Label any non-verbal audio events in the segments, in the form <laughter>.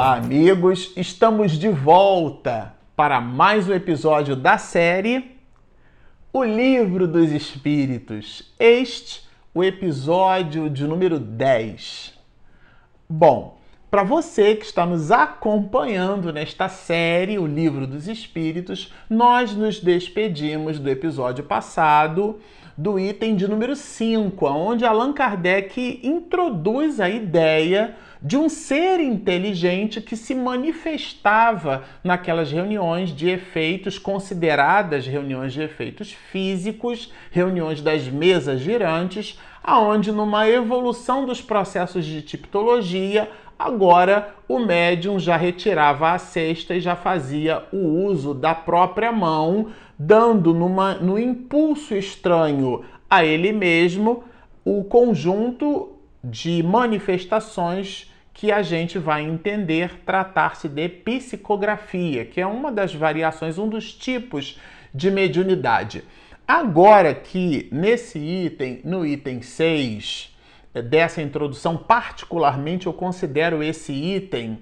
Olá, amigos! Estamos de volta para mais um episódio da série O Livro dos Espíritos. Este, o episódio de número 10. Bom, para você que está nos acompanhando nesta série, O Livro dos Espíritos, nós nos despedimos do episódio passado do item de número 5, onde Allan Kardec introduz a ideia de um ser inteligente que se manifestava naquelas reuniões de efeitos consideradas reuniões de efeitos físicos, reuniões das mesas girantes, aonde numa evolução dos processos de tipologia, agora o médium já retirava a cesta e já fazia o uso da própria mão, dando numa, no impulso estranho a ele mesmo o conjunto de manifestações que a gente vai entender tratar-se de psicografia, que é uma das variações, um dos tipos de mediunidade. Agora que nesse item, no item 6 eh, dessa introdução, particularmente eu considero esse item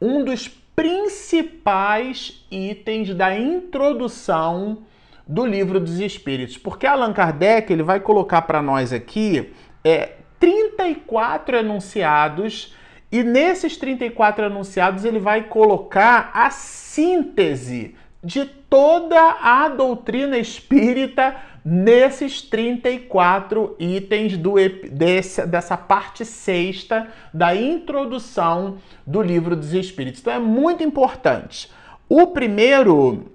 um dos principais itens da introdução do livro dos Espíritos, porque Allan Kardec ele vai colocar para nós aqui é, 34 enunciados e nesses 34 anunciados, ele vai colocar a síntese de toda a doutrina espírita nesses 34 itens do, desse, dessa parte sexta da introdução do livro dos Espíritos. Então é muito importante. O primeiro,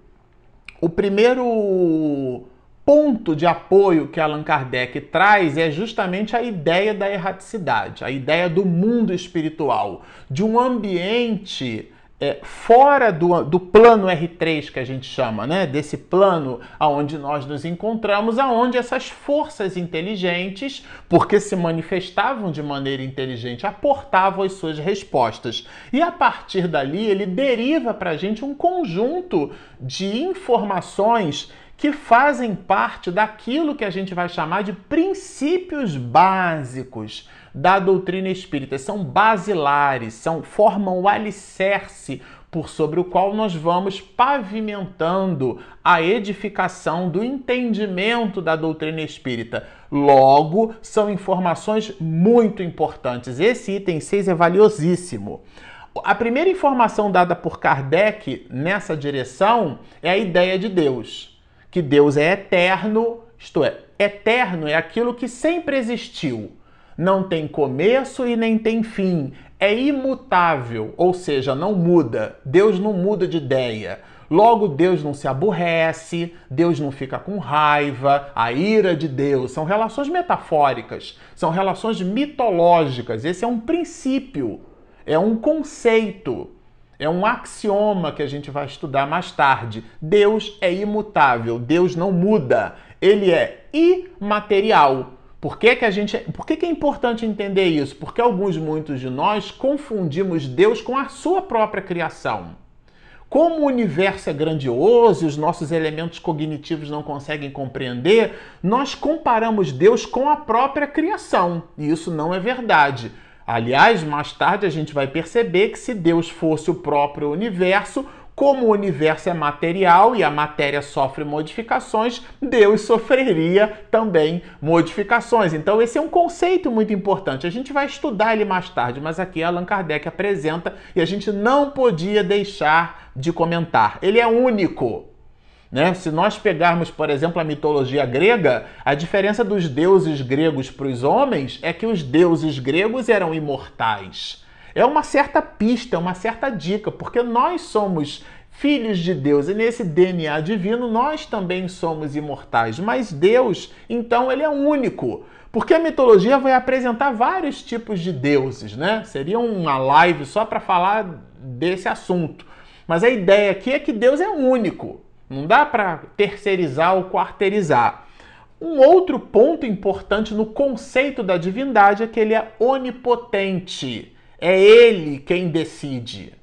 o primeiro ponto de apoio que Allan Kardec traz é justamente a ideia da erraticidade, a ideia do mundo espiritual, de um ambiente é, fora do, do plano R3 que a gente chama, né? Desse plano aonde nós nos encontramos, aonde essas forças inteligentes, porque se manifestavam de maneira inteligente, aportavam as suas respostas. E a partir dali ele deriva para a gente um conjunto de informações que fazem parte daquilo que a gente vai chamar de princípios básicos da doutrina espírita. São basilares, são formam o alicerce por sobre o qual nós vamos pavimentando a edificação do entendimento da doutrina espírita. Logo, são informações muito importantes. Esse item 6 é valiosíssimo. A primeira informação dada por Kardec nessa direção é a ideia de Deus que Deus é eterno, isto é, eterno é aquilo que sempre existiu, não tem começo e nem tem fim, é imutável, ou seja, não muda. Deus não muda de ideia. Logo, Deus não se aborrece, Deus não fica com raiva, a ira de Deus. São relações metafóricas, são relações mitológicas. Esse é um princípio, é um conceito. É um axioma que a gente vai estudar mais tarde. Deus é imutável, Deus não muda, ele é imaterial. Por que, que a gente, por que, que é importante entender isso? Porque alguns, muitos de nós confundimos Deus com a sua própria criação. Como o universo é grandioso e os nossos elementos cognitivos não conseguem compreender, nós comparamos Deus com a própria criação. E isso não é verdade. Aliás, mais tarde a gente vai perceber que se Deus fosse o próprio universo, como o universo é material e a matéria sofre modificações, Deus sofreria também modificações. Então, esse é um conceito muito importante. A gente vai estudar ele mais tarde, mas aqui Allan Kardec apresenta e a gente não podia deixar de comentar. Ele é único. Né? Se nós pegarmos, por exemplo, a mitologia grega, a diferença dos deuses gregos para os homens é que os deuses gregos eram imortais. É uma certa pista, é uma certa dica, porque nós somos filhos de Deus e nesse DNA divino nós também somos imortais. Mas Deus, então, ele é único. Porque a mitologia vai apresentar vários tipos de deuses, né? Seria uma live só para falar desse assunto. Mas a ideia aqui é que Deus é único. Não dá para terceirizar ou quarteirizar. Um outro ponto importante no conceito da divindade é que ele é onipotente. É ele quem decide.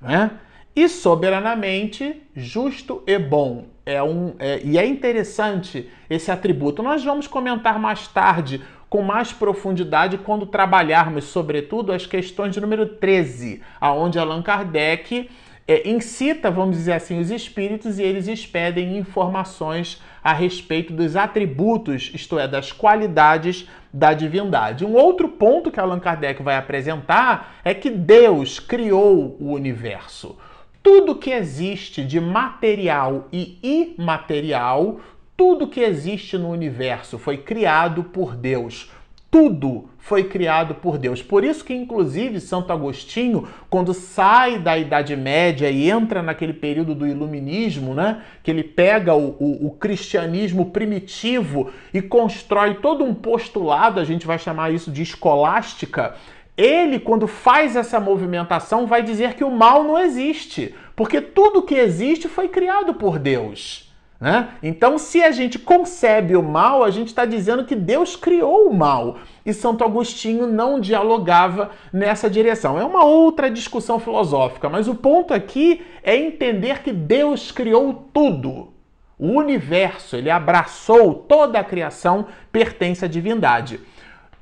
Né? E soberanamente justo e bom. É um, é, e é interessante esse atributo. Nós vamos comentar mais tarde com mais profundidade quando trabalharmos, sobretudo, as questões de número 13, aonde Allan Kardec é, incita, vamos dizer assim, os espíritos e eles expedem informações a respeito dos atributos, isto é, das qualidades da divindade. Um outro ponto que Allan Kardec vai apresentar é que Deus criou o universo. Tudo que existe de material e imaterial, tudo que existe no universo foi criado por Deus tudo foi criado por Deus. Por isso que, inclusive, Santo Agostinho, quando sai da Idade Média e entra naquele período do Iluminismo, né, que ele pega o, o, o cristianismo primitivo e constrói todo um postulado, a gente vai chamar isso de escolástica, ele, quando faz essa movimentação, vai dizer que o mal não existe, porque tudo que existe foi criado por Deus. Né? Então, se a gente concebe o mal, a gente está dizendo que Deus criou o mal. E Santo Agostinho não dialogava nessa direção. É uma outra discussão filosófica, mas o ponto aqui é entender que Deus criou tudo. O universo, ele abraçou toda a criação, pertence à divindade.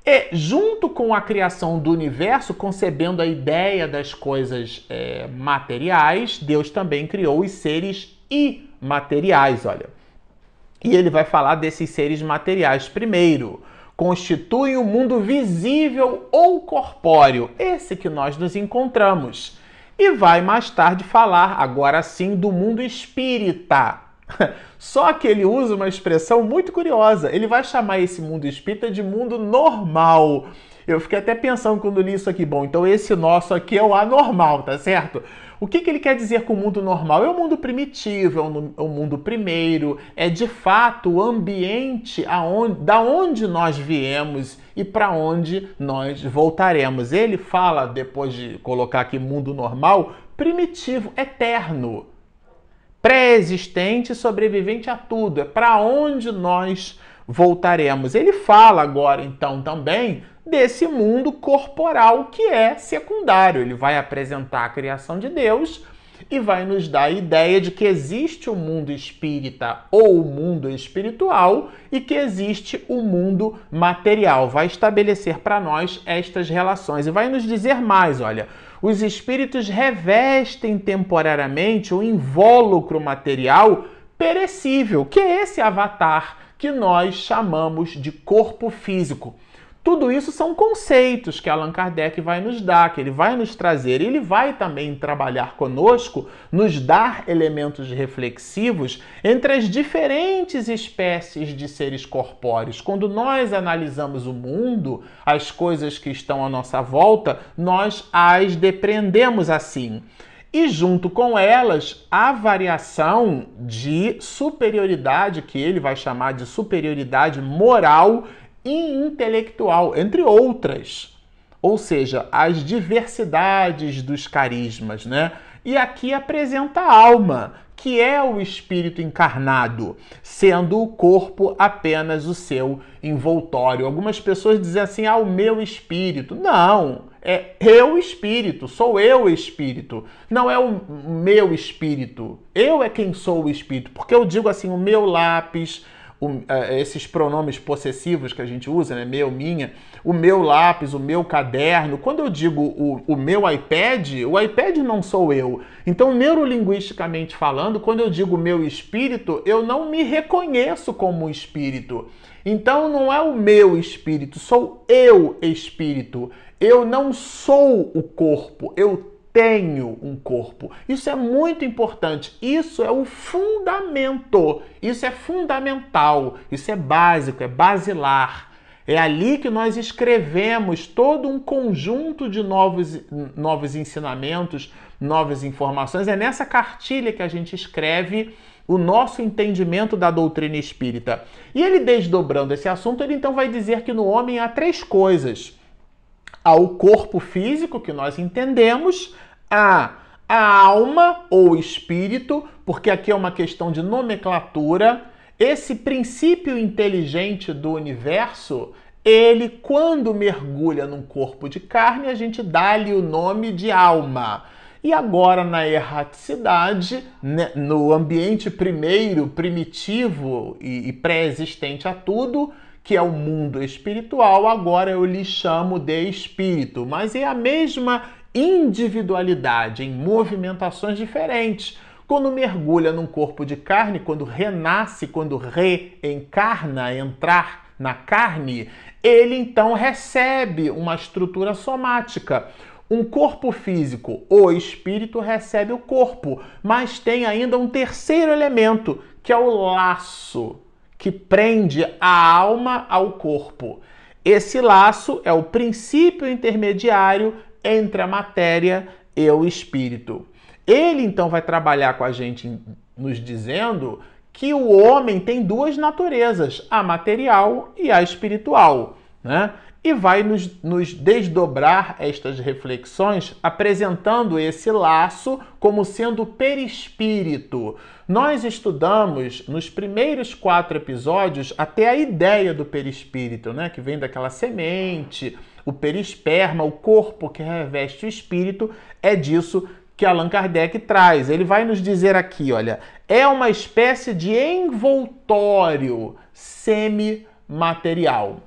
E, junto com a criação do universo, concebendo a ideia das coisas é, materiais, Deus também criou os seres imateriais materiais, olha. E ele vai falar desses seres materiais. Primeiro, constituem o mundo visível ou corpóreo, esse que nós nos encontramos. E vai mais tarde falar, agora sim, do mundo espírita. <laughs> Só que ele usa uma expressão muito curiosa. Ele vai chamar esse mundo espírita de mundo normal. Eu fiquei até pensando quando li isso aqui. Bom, então esse nosso aqui é o anormal, tá certo? O que, que ele quer dizer com o mundo normal? É o mundo primitivo, é o, mundo primeiro, é de fato o ambiente aonde, da onde nós viemos e para onde nós voltaremos. Ele fala, depois de colocar aqui mundo normal, primitivo, eterno, pré-existente, sobrevivente a tudo. É para onde nós voltaremos. Ele fala agora, então, também desse mundo corporal que é secundário. Ele vai apresentar a criação de Deus e vai nos dar a ideia de que existe o mundo espírita ou o mundo espiritual e que existe o mundo material. Vai estabelecer para nós estas relações e vai nos dizer mais, olha, os espíritos revestem temporariamente o invólucro material perecível, que é esse avatar que nós chamamos de corpo físico. Tudo isso são conceitos que Allan Kardec vai nos dar, que ele vai nos trazer. Ele vai também trabalhar conosco, nos dar elementos reflexivos entre as diferentes espécies de seres corpóreos. Quando nós analisamos o mundo, as coisas que estão à nossa volta, nós as depreendemos assim e junto com elas a variação de superioridade que ele vai chamar de superioridade moral e intelectual, entre outras. Ou seja, as diversidades dos carismas, né? E aqui apresenta a alma, que é o espírito encarnado, sendo o corpo apenas o seu envoltório. Algumas pessoas dizem assim: ah, o meu espírito. Não, é eu espírito, sou eu espírito. Não é o meu espírito. Eu é quem sou o espírito. Porque eu digo assim: o meu lápis, o, é, esses pronomes possessivos que a gente usa, né? Meu, minha, o meu lápis, o meu caderno. Quando eu digo o, o meu iPad, o iPad não sou eu. Então, neurolinguisticamente falando, quando eu digo meu espírito, eu não me reconheço como espírito. Então, não é o meu espírito, sou eu espírito. Eu não sou o corpo, eu tenho um corpo. Isso é muito importante. Isso é o fundamento. Isso é fundamental. Isso é básico, é basilar. É ali que nós escrevemos todo um conjunto de novos, novos ensinamentos, novas informações. É nessa cartilha que a gente escreve o nosso entendimento da doutrina espírita. E ele, desdobrando esse assunto, ele então vai dizer que no homem há três coisas ao corpo físico que nós entendemos, a a alma ou espírito, porque aqui é uma questão de nomenclatura. Esse princípio inteligente do universo, ele quando mergulha num corpo de carne, a gente dá-lhe o nome de alma. E agora, na erraticidade, né, no ambiente primeiro, primitivo e, e pré-existente a tudo, que é o mundo espiritual, agora eu lhe chamo de espírito, mas é a mesma individualidade em movimentações diferentes. Quando mergulha num corpo de carne, quando renasce, quando reencarna, entrar na carne, ele então recebe uma estrutura somática. Um corpo físico, o espírito recebe o corpo, mas tem ainda um terceiro elemento, que é o laço, que prende a alma ao corpo. Esse laço é o princípio intermediário entre a matéria e o espírito. Ele então vai trabalhar com a gente nos dizendo que o homem tem duas naturezas, a material e a espiritual, né? E vai nos, nos desdobrar estas reflexões apresentando esse laço como sendo perispírito. Nós estudamos nos primeiros quatro episódios até a ideia do perispírito, né? Que vem daquela semente, o perisperma, o corpo que reveste o espírito, é disso que Allan Kardec traz. Ele vai nos dizer aqui, olha, é uma espécie de envoltório semimaterial.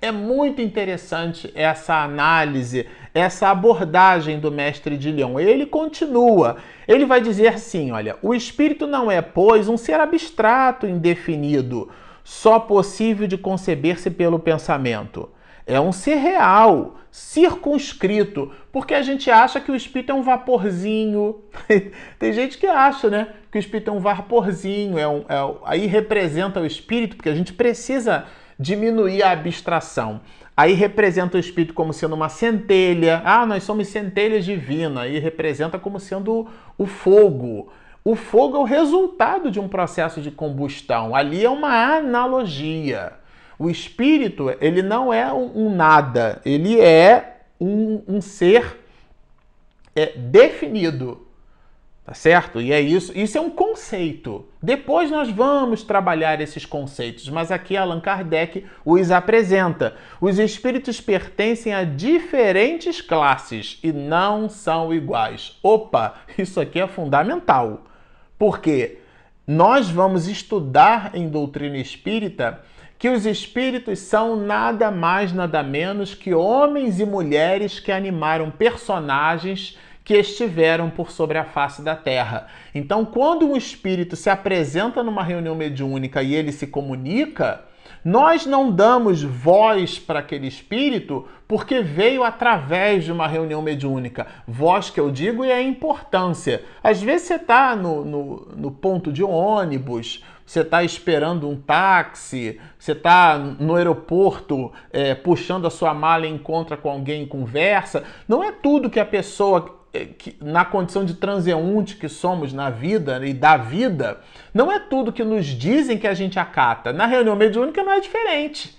É muito interessante essa análise, essa abordagem do mestre de Leão. Ele continua. Ele vai dizer assim: olha, o espírito não é, pois, um ser abstrato, indefinido, só possível de conceber-se pelo pensamento. É um ser real, circunscrito, porque a gente acha que o espírito é um vaporzinho. <laughs> Tem gente que acha, né, que o espírito é um vaporzinho, é um, é, aí representa o espírito, porque a gente precisa diminuir a abstração. Aí representa o espírito como sendo uma centelha. Ah, nós somos centelhas divinas. Aí representa como sendo o fogo. O fogo é o resultado de um processo de combustão. Ali é uma analogia. O espírito, ele não é um, nada, ele é um, um ser é, definido. Tá certo? E é isso. Isso é um conceito. Depois nós vamos trabalhar esses conceitos, mas aqui Allan Kardec os apresenta. Os espíritos pertencem a diferentes classes e não são iguais. Opa, isso aqui é fundamental. Porque nós vamos estudar em doutrina espírita que os espíritos são nada mais, nada menos que homens e mulheres que animaram personagens que estiveram por sobre a face da terra. Então, quando um espírito se apresenta numa reunião mediúnica e ele se comunica, nós não damos voz para aquele espírito porque veio através de uma reunião mediúnica. Voz que eu digo é a importância. Às vezes você está no, no, no ponto de ônibus, você está esperando um táxi, você está no aeroporto é, puxando a sua mala e encontra com alguém e conversa. Não é tudo que a pessoa que, na condição de transeunte que somos na vida e da vida, não é tudo que nos dizem que a gente acata. Na reunião mediúnica não é diferente.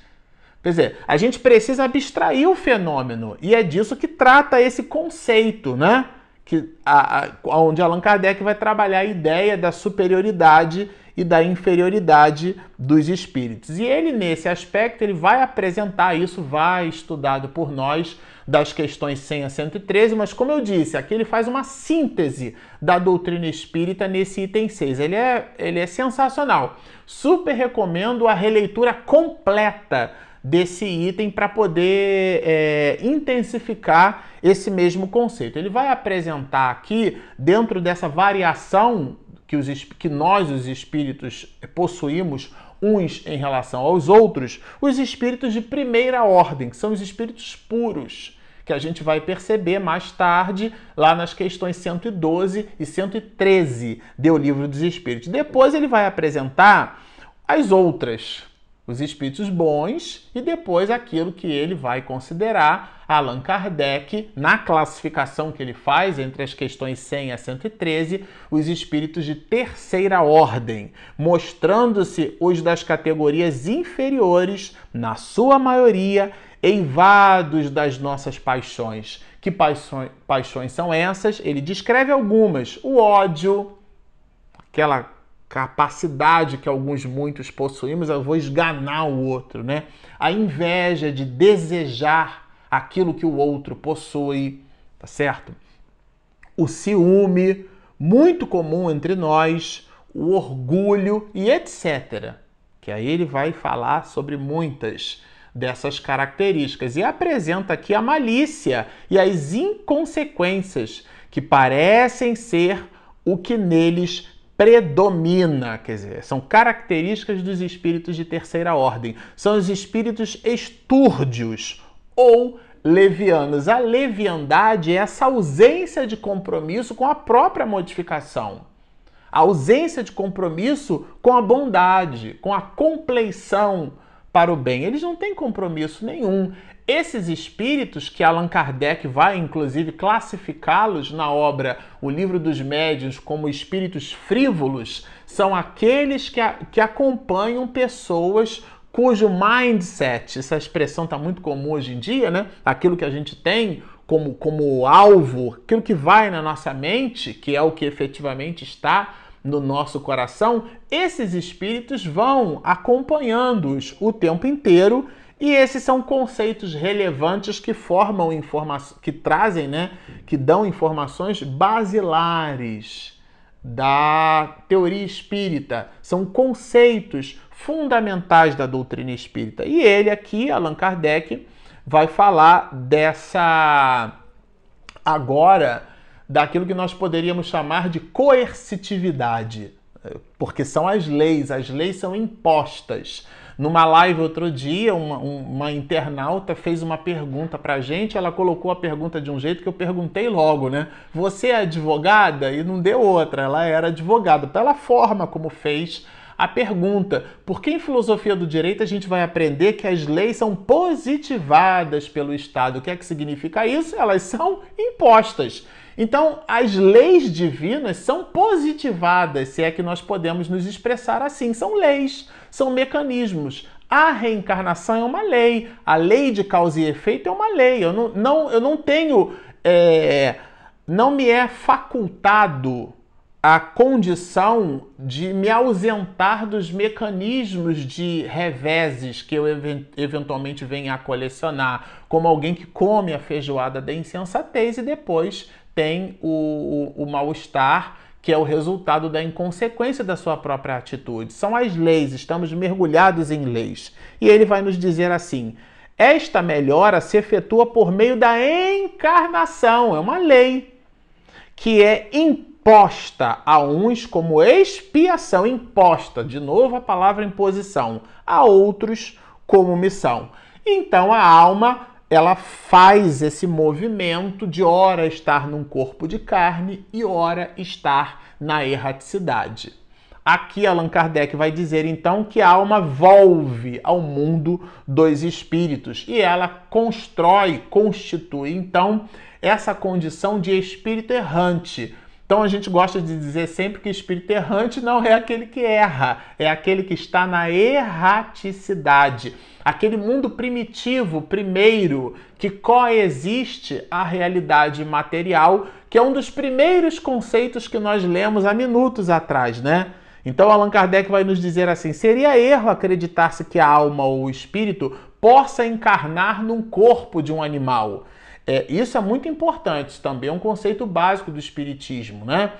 Quer dizer, a gente precisa abstrair o fenômeno e é disso que trata esse conceito, né? Que, a, a, onde Allan Kardec vai trabalhar a ideia da superioridade e da inferioridade dos espíritos. E ele, nesse aspecto, ele vai apresentar isso, vai estudado por nós das questões 100 a 113, mas como eu disse, aqui ele faz uma síntese da doutrina espírita nesse item 6. Ele é, ele é sensacional. Super recomendo a releitura completa desse item para poder é, intensificar esse mesmo conceito. Ele vai apresentar aqui, dentro dessa variação que, os, que nós, os espíritos, possuímos uns em relação aos outros, os espíritos de primeira ordem, que são os espíritos puros que a gente vai perceber mais tarde lá nas questões 112 e 113 do Livro dos Espíritos. Depois ele vai apresentar as outras, os espíritos bons e depois aquilo que ele vai considerar Allan Kardec na classificação que ele faz entre as questões 100 a 113, os espíritos de terceira ordem, mostrando-se os das categorias inferiores, na sua maioria, eivados das nossas paixões. Que paixões, paixões são essas? Ele descreve algumas: o ódio, aquela capacidade que alguns muitos possuímos, eu vou esganar o outro, né? A inveja de desejar aquilo que o outro possui, tá certo? O ciúme, muito comum entre nós, o orgulho e etc que aí ele vai falar sobre muitas dessas características e apresenta aqui a malícia e as inconsequências que parecem ser o que neles predomina, quer dizer, são características dos espíritos de terceira ordem. São os espíritos estúrdios ou levianos. A leviandade é essa ausência de compromisso com a própria modificação. A ausência de compromisso com a bondade, com a compleição para o bem. Eles não têm compromisso nenhum. Esses espíritos, que Allan Kardec vai inclusive classificá-los na obra O Livro dos Médiuns como espíritos frívolos, são aqueles que, a, que acompanham pessoas cujo mindset, essa expressão está muito comum hoje em dia, né? Aquilo que a gente tem como, como alvo, aquilo que vai na nossa mente, que é o que efetivamente está no nosso coração, esses espíritos vão acompanhando-os o tempo inteiro e esses são conceitos relevantes que formam informações, que trazem, né, que dão informações basilares da teoria espírita. São conceitos fundamentais da doutrina espírita. E ele aqui, Allan Kardec, vai falar dessa agora daquilo que nós poderíamos chamar de coercitividade, porque são as leis, as leis são impostas. Numa live outro dia, uma, uma internauta fez uma pergunta para a gente, ela colocou a pergunta de um jeito que eu perguntei logo, né? Você é advogada? E não deu outra, ela era advogada, pela forma como fez a pergunta: por que em filosofia do direito a gente vai aprender que as leis são positivadas pelo Estado? O que é que significa isso? Elas são impostas. Então, as leis divinas são positivadas, se é que nós podemos nos expressar assim. São leis, são mecanismos. A reencarnação é uma lei, a lei de causa e efeito é uma lei. Eu não, não, eu não tenho. É, não me é facultado a condição de me ausentar dos mecanismos de reveses que eu eventualmente venha a colecionar, como alguém que come a feijoada da insensatez e depois tem o, o, o mal-estar que é o resultado da inconsequência da sua própria atitude. São as leis, estamos mergulhados em leis. E ele vai nos dizer assim: esta melhora se efetua por meio da encarnação, é uma lei que é imposta a uns como expiação, imposta, de novo a palavra imposição, a outros como missão. Então a alma ela faz esse movimento de ora estar num corpo de carne e ora estar na erraticidade. Aqui Allan Kardec vai dizer então que a alma volve ao mundo dos espíritos e ela constrói, constitui então essa condição de espírito errante. Então a gente gosta de dizer sempre que espírito errante não é aquele que erra, é aquele que está na erraticidade aquele mundo primitivo, primeiro, que coexiste à realidade material, que é um dos primeiros conceitos que nós lemos há minutos atrás, né? Então Allan Kardec vai nos dizer assim: seria erro acreditar-se que a alma ou o espírito possa encarnar num corpo de um animal. É, isso é muito importante, também é um conceito básico do espiritismo, né?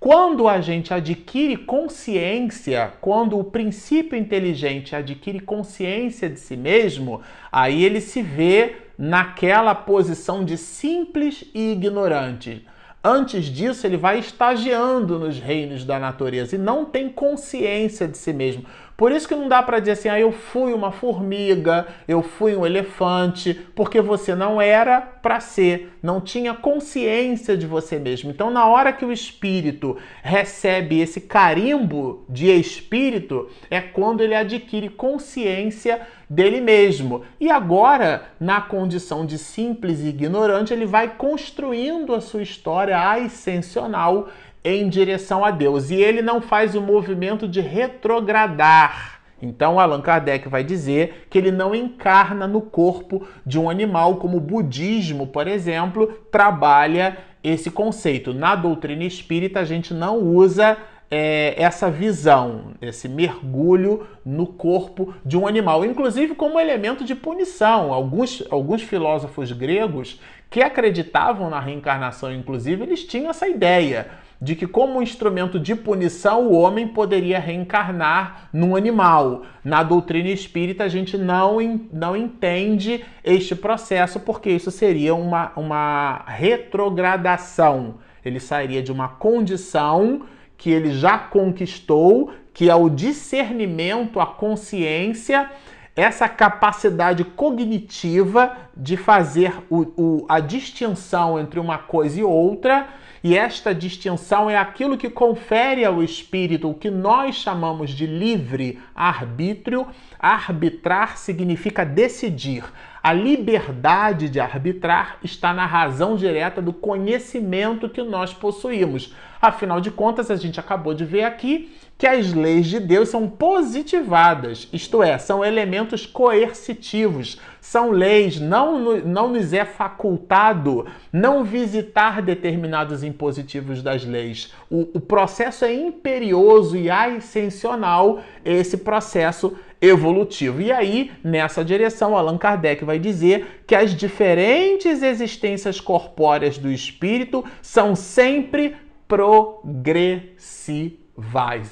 Quando a gente adquire consciência, quando o princípio inteligente adquire consciência de si mesmo, aí ele se vê naquela posição de simples e ignorante. Antes disso, ele vai estagiando nos reinos da natureza e não tem consciência de si mesmo. Por isso que não dá para dizer assim, ah, eu fui uma formiga, eu fui um elefante, porque você não era para ser, não tinha consciência de você mesmo. Então, na hora que o espírito recebe esse carimbo de espírito, é quando ele adquire consciência dele mesmo. E agora, na condição de simples e ignorante, ele vai construindo a sua história ascensional em direção a Deus. E ele não faz o movimento de retrogradar. Então, Allan Kardec vai dizer que ele não encarna no corpo de um animal, como o budismo, por exemplo, trabalha esse conceito. Na doutrina espírita, a gente não usa é, essa visão, esse mergulho no corpo de um animal, inclusive como elemento de punição. Alguns, alguns filósofos gregos que acreditavam na reencarnação, inclusive, eles tinham essa ideia de que, como instrumento de punição, o homem poderia reencarnar num animal. Na doutrina espírita, a gente não, não entende este processo, porque isso seria uma, uma retrogradação. Ele sairia de uma condição que ele já conquistou, que é o discernimento, a consciência essa capacidade cognitiva de fazer o, o, a distinção entre uma coisa e outra, e esta distinção é aquilo que confere ao espírito o que nós chamamos de livre arbítrio. Arbitrar significa decidir. A liberdade de arbitrar está na razão direta do conhecimento que nós possuímos. Afinal de contas, a gente acabou de ver aqui que as leis de Deus são positivadas, isto é, são elementos coercitivos, são leis, não, não nos é facultado não visitar determinados impositivos das leis. O, o processo é imperioso e ascensional, esse processo evolutivo. E aí, nessa direção, Allan Kardec vai dizer que as diferentes existências corpóreas do espírito são sempre progressivas.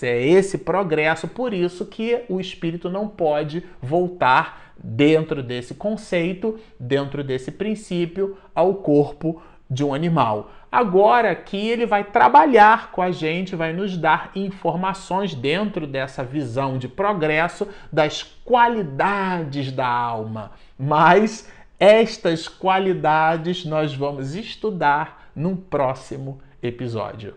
É esse progresso, por isso que o espírito não pode voltar dentro desse conceito, dentro desse princípio, ao corpo de um animal. Agora aqui ele vai trabalhar com a gente, vai nos dar informações dentro dessa visão de progresso das qualidades da alma. Mas estas qualidades nós vamos estudar num próximo episódio.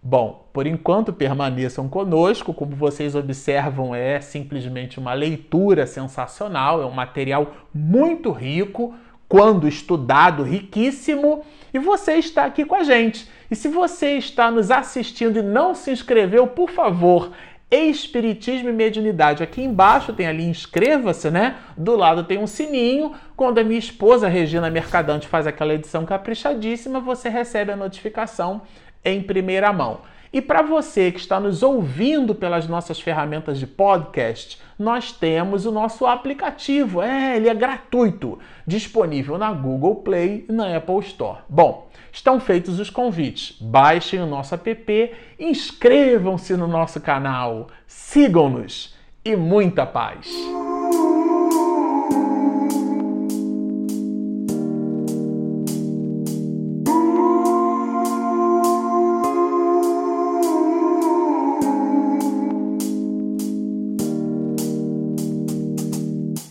Bom, por enquanto permaneçam conosco, como vocês observam, é simplesmente uma leitura sensacional, é um material muito rico, quando estudado, riquíssimo, e você está aqui com a gente. E se você está nos assistindo e não se inscreveu, por favor, Espiritismo e Mediunidade. Aqui embaixo tem ali inscreva-se, né? Do lado tem um sininho. Quando a minha esposa Regina Mercadante faz aquela edição caprichadíssima, você recebe a notificação em primeira mão. E para você que está nos ouvindo pelas nossas ferramentas de podcast, nós temos o nosso aplicativo. É, ele é gratuito, disponível na Google Play e na Apple Store. Bom, Estão feitos os convites. Baixem o nosso app, inscrevam-se no nosso canal, sigam-nos e muita paz!